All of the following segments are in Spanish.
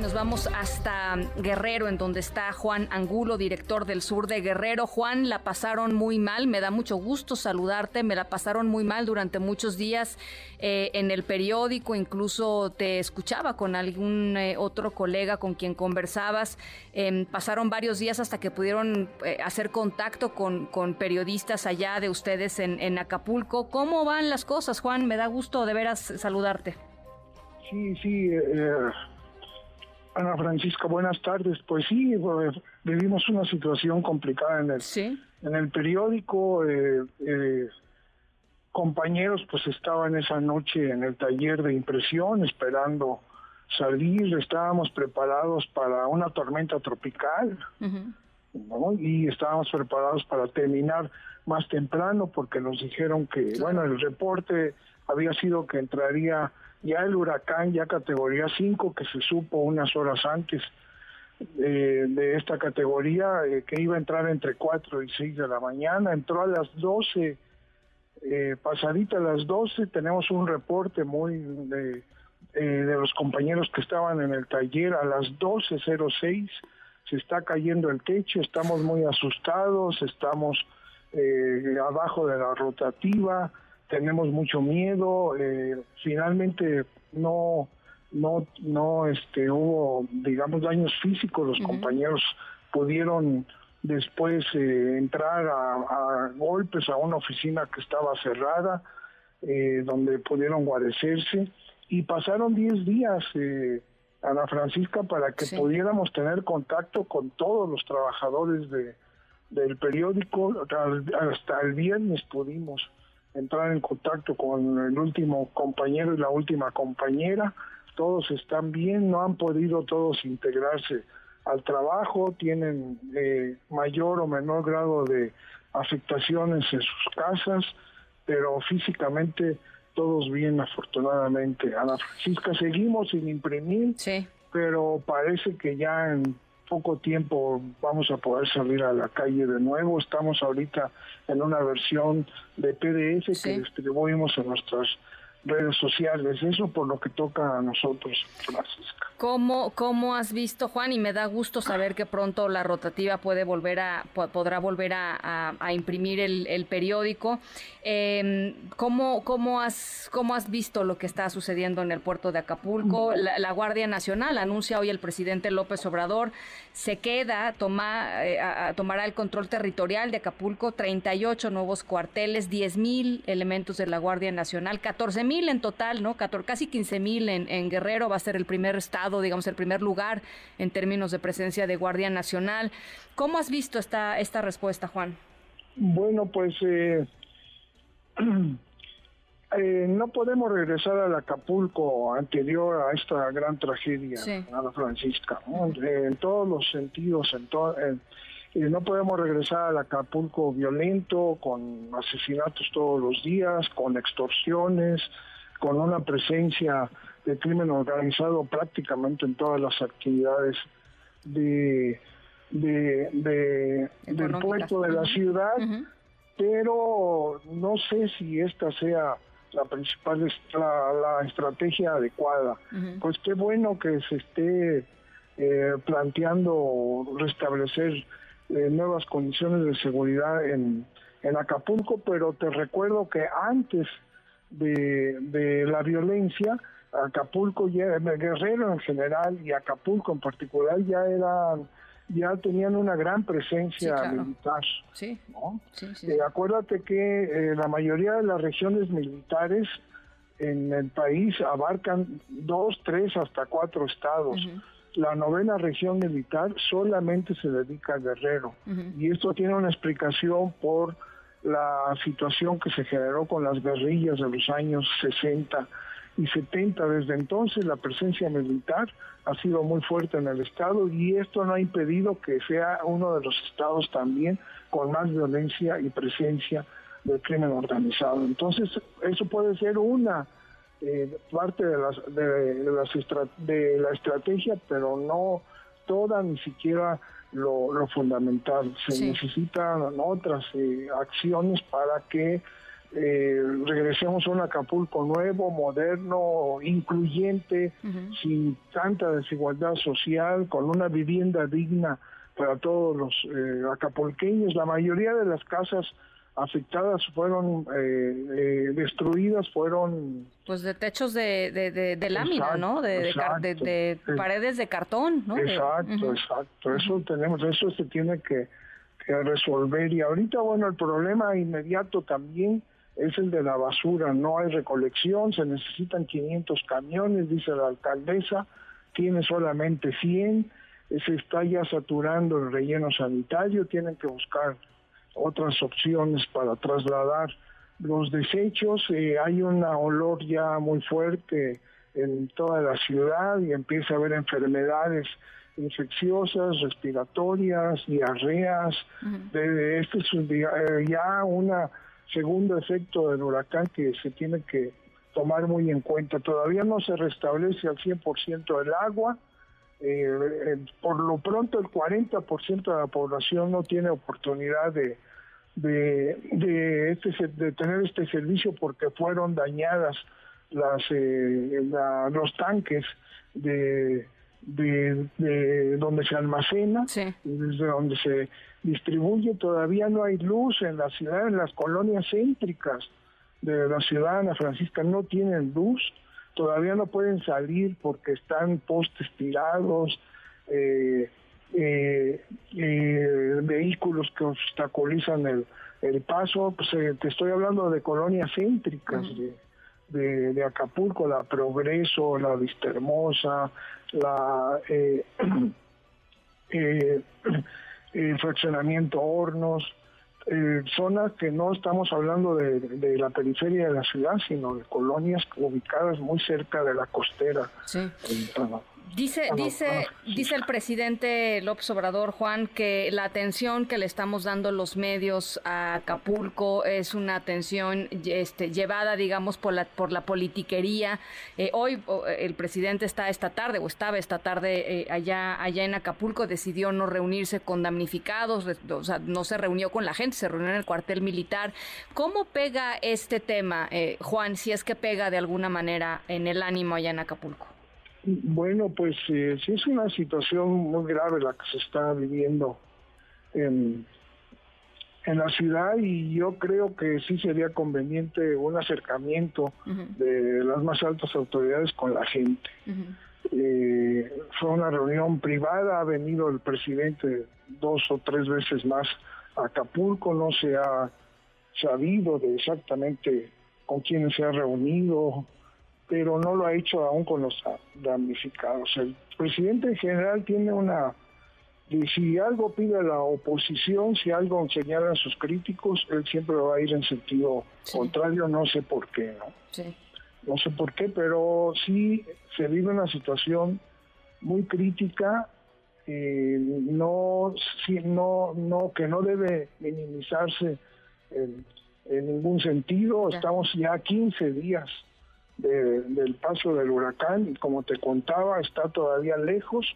Nos vamos hasta Guerrero, en donde está Juan Angulo, director del sur de Guerrero. Juan, la pasaron muy mal, me da mucho gusto saludarte, me la pasaron muy mal durante muchos días eh, en el periódico, incluso te escuchaba con algún eh, otro colega con quien conversabas. Em, pasaron varios días hasta que pudieron eh, hacer contacto con, periodistas allá de ustedes en, en Acapulco. ¿Cómo van las cosas, Juan? Me da gusto de veras saludarte. Sí, sí. Ana Francisca, buenas tardes. Pues sí, pues, vivimos una situación complicada en el, en el periódico. Eh, eh, compañeros pues estaban esa noche en el taller de impresión esperando salir. Estábamos preparados para una tormenta tropical y estábamos preparados para terminar más temprano porque nos dijeron que, bueno, el reporte había sido que entraría ya el huracán, ya categoría 5, que se supo unas horas antes eh, de esta categoría, eh, que iba a entrar entre 4 y 6 de la mañana, entró a las 12, eh, pasadita a las 12, tenemos un reporte muy de, de los compañeros que estaban en el taller a las 12.06, se está cayendo el techo, estamos muy asustados, estamos abajo de la rotativa, tenemos mucho miedo, eh, finalmente no no no este hubo digamos daños físicos, los compañeros pudieron después eh, entrar a, golpes a una oficina que estaba cerrada, eh, donde pudieron guarecerse y pasaron 10 días, eh, Ana Francisca, para que pudiéramos tener contacto con todos los trabajadores de, del periódico. Hasta el viernes pudimos entrar en contacto con el último compañero y la última compañera. Todos están bien, no han podido todos integrarse al trabajo, tienen eh, mayor o menor grado de afectaciones en sus casas, pero físicamente todos bien afortunadamente. Ana Francisca, seguimos sin imprimir, pero parece que ya en poco tiempo vamos a poder salir a la calle de nuevo. Estamos ahorita en una versión de PDF que distribuimos en nuestras redes sociales. Eso por lo que toca a nosotros, Francisca. ¿Cómo, ¿Cómo has visto, Juan? Y me da gusto saber que pronto la rotativa puede volver a, podrá volver a, imprimir el, periódico. Eh, ¿cómo, cómo, has, ¿Cómo has visto lo que está sucediendo en el puerto de Acapulco? La, Guardia Nacional anuncia hoy el presidente López Obrador se queda, toma, eh, tomará el control territorial de Acapulco, 38 nuevos cuarteles, 10 mil elementos de la Guardia Nacional, 14 mil en total, ¿no? casi 15 mil en Guerrero, va a ser el primer estado digamos, el primer lugar en términos de presencia de Guardia Nacional. ¿Cómo has visto esta, esta respuesta, Juan? Bueno, pues eh, eh, no podemos regresar al Acapulco anterior a esta gran tragedia, a la Francisca, en todos los sentidos, en todo... no podemos regresar al Acapulco violento, con asesinatos todos los días, con extorsiones, con una presencia de crimen organizado prácticamente en todas las actividades de, de, del puerto de la ciudad, pero no sé si esta sea la principal la, la estrategia adecuada. Pues qué bueno que se esté eh, planteando restablecer eh, nuevas condiciones de seguridad en, en Acapulco, pero te recuerdo que antes de, de la violencia, Acapulco ya, Guerrero en general y Acapulco en particular ya eran ya tenían una gran presencia militar. Sí, eh, acuérdate que eh, la mayoría de las regiones militares en el país abarcan dos, tres, hasta cuatro estados. La novena región militar solamente se dedica a Guerrero. Y esto tiene una explicación por la situación que se generó con las guerrillas de los años 60 y 70. Desde entonces la presencia militar ha sido muy fuerte en el Estado y esto no ha impedido que sea uno de los estados también con más violencia y presencia del crimen organizado. Entonces, eso puede ser una eh, parte de, las, de, las de la estrategia, pero no toda, ni siquiera lo, fundamental. Se necesitan otras eh, acciones para que eh, regresemos a un Acapulco nuevo, moderno, incluyente, sin tanta desigualdad social, con una vivienda digna para todos los eh, acapulqueños. La mayoría de las casas afectadas fueron eh, eh, destruidas, fueron... Pues de techos de, de, lámina, ¿no? De, paredes de cartón, ¿no? Exacto, exacto. Eso tenemos, eso se tiene que, que resolver. Y ahorita, bueno, el problema inmediato también es el de la basura. No hay recolección, se necesitan 500 camiones, dice la alcaldesa, tiene solamente 100, se está ya saturando el relleno sanitario, tienen que buscar otras opciones para trasladar los desechos. Eh, hay un olor ya muy fuerte en toda la ciudad y empieza a haber enfermedades infecciosas, respiratorias, diarreas. este es eh, ya un segundo efecto del huracán que se tiene que tomar muy en cuenta. Todavía no se restablece al 100% el agua. Eh, por lo pronto el 40% de la población no tiene oportunidad de, de, de, este, tener este servicio porque fueron dañadas las eh, los tanques de, de, donde se almacena, desde donde se distribuye, todavía no hay luz en la ciudad, en las colonias céntricas de la ciudad Ana Francisca no tienen luz, todavía no pueden salir porque están postes tirados, eh, eh, eh, vehículos que obstaculizan el, el paso, pues eh, te estoy hablando de colonias céntricas de, de, Acapulco, la Progreso, la Vistahermosa, la eh, eh, el fraccionamiento Hornos, eh, zonas que no estamos hablando de, de, la periferia de la ciudad, sino de colonias ubicadas muy cerca de la costera. Sí. Dice, dice, dice el presidente López Obrador, Juan, que la atención que le estamos dando los medios a Acapulco es una atención este, llevada, digamos, por la, por la politiquería. Eh, hoy el presidente está esta tarde, o estaba esta tarde eh, allá, allá en Acapulco, decidió no reunirse con damnificados, o sea, no se reunió con la gente, se reunió en el cuartel militar. ¿Cómo pega este tema, eh, Juan, si es que pega de alguna manera en el ánimo allá en Acapulco? Bueno, pues eh, sí es una situación muy grave la que se está viviendo en, en la ciudad y yo creo que sí sería conveniente un acercamiento de las más altas autoridades con la gente. eh, fue una reunión privada, ha venido el presidente dos o tres veces más a Acapulco, no se ha sabido de exactamente con quién se ha reunido, pero no lo ha hecho aún con los damnificados. El presidente en general tiene una... si algo pide la oposición, si algo señalan sus críticos, él siempre va a ir en sentido contrario, no sé por qué, ¿no? Sí. No sé por qué, pero sí se vive una situación muy crítica, eh, no, sí, no, no, que no debe minimizarse en, ningún sentido. Estamos ya 15 días del paso del huracán y como te contaba está todavía lejos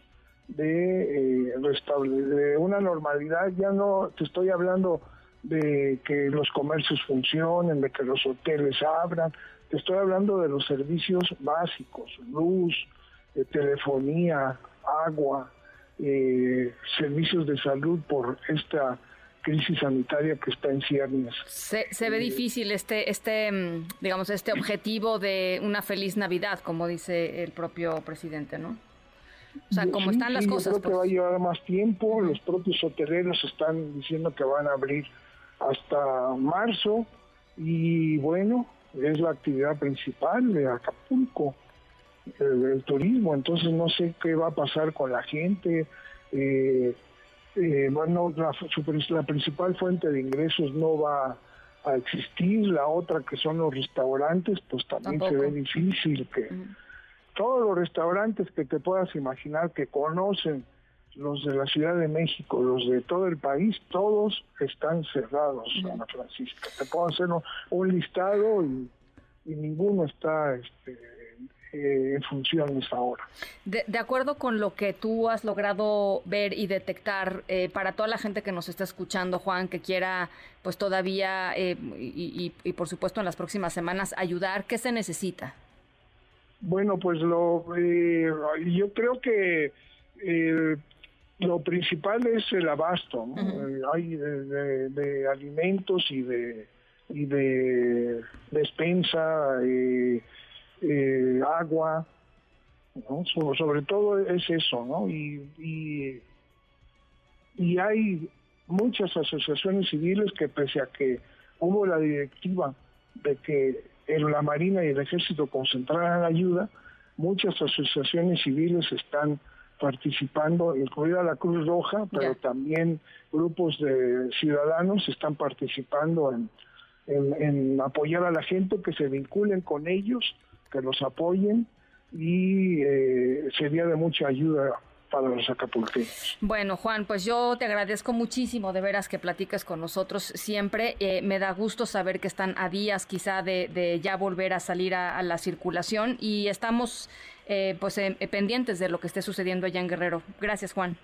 de, eh, de una normalidad. Ya no te estoy hablando de que los comercios funcionen, de que los hoteles abran, te estoy hablando de los servicios básicos, luz, eh, telefonía, agua, eh, servicios de salud por esta crisis sanitaria que está en ciernes. Se, ve difícil este, este, mm, digamos, este objetivo de una feliz Navidad, como dice el propio presidente, ¿no? O sea, como están las cosas. Yo creo que va a pues. llevar más tiempo. Los propios hoteleros están diciendo que van a abrir hasta marzo y bueno, es la actividad principal de Acapulco, el, turismo. Entonces no sé qué va a pasar con la gente. Eh, eh, bueno, la, la principal fuente de ingresos no va a existir, la otra que son los restaurantes, pues también se ve difícil que todos los restaurantes que te puedas imaginar que conocen los de la Ciudad de México, los de todo el país, todos están cerrados, Ana Francisca. Te puedo hacer un, listado y, ninguno está este, en funciones ahora. De, acuerdo con lo que tú has logrado ver y detectar, para toda la gente que nos está escuchando, Juan, que quiera pues todavía y, y, por supuesto en las próximas semanas ayudar, ¿qué se necesita? Bueno, pues lo yo creo que lo principal es el abasto, eh, hay de, alimentos y de y de despensa, eh, eh, agua, sobre, todo es eso, ¿no? Y, y, y hay muchas asociaciones civiles que pese a que hubo la directiva de que la Marina y el Ejército concentraran ayuda, muchas asociaciones civiles están participando, incluida la Cruz Roja, pero también grupos de ciudadanos están participando en, en, apoyar a la gente, que se vinculen con ellos, que los apoyen y eh, sería de mucha ayuda para los acapulqueños. Bueno, Juan, pues yo te agradezco muchísimo de veras que platiques con nosotros siempre. Eh, me da gusto saber que están a días quizá de, ya volver a salir a, la circulación y estamos eh, pues eh, pendientes de lo que esté sucediendo allá en Guerrero. Gracias, Juan.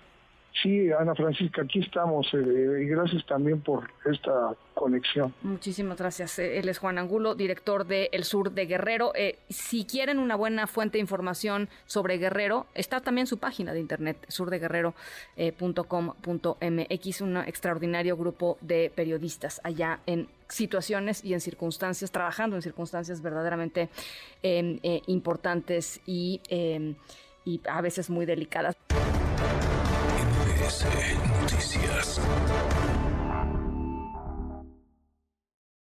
Sí, Ana Francisca, aquí estamos eh, y gracias también por esta conexión. Muchísimas gracias. Eh, él es Juan Angulo, director de El Sur de Guerrero. Eh, si quieren una buena fuente de información sobre Guerrero, está también su página de internet, surdeguerrero.com.mx, un extraordinario grupo de periodistas allá en situaciones y en circunstancias, trabajando en circunstancias verdaderamente em, importantes em, y a veces muy delicadas. Noticias.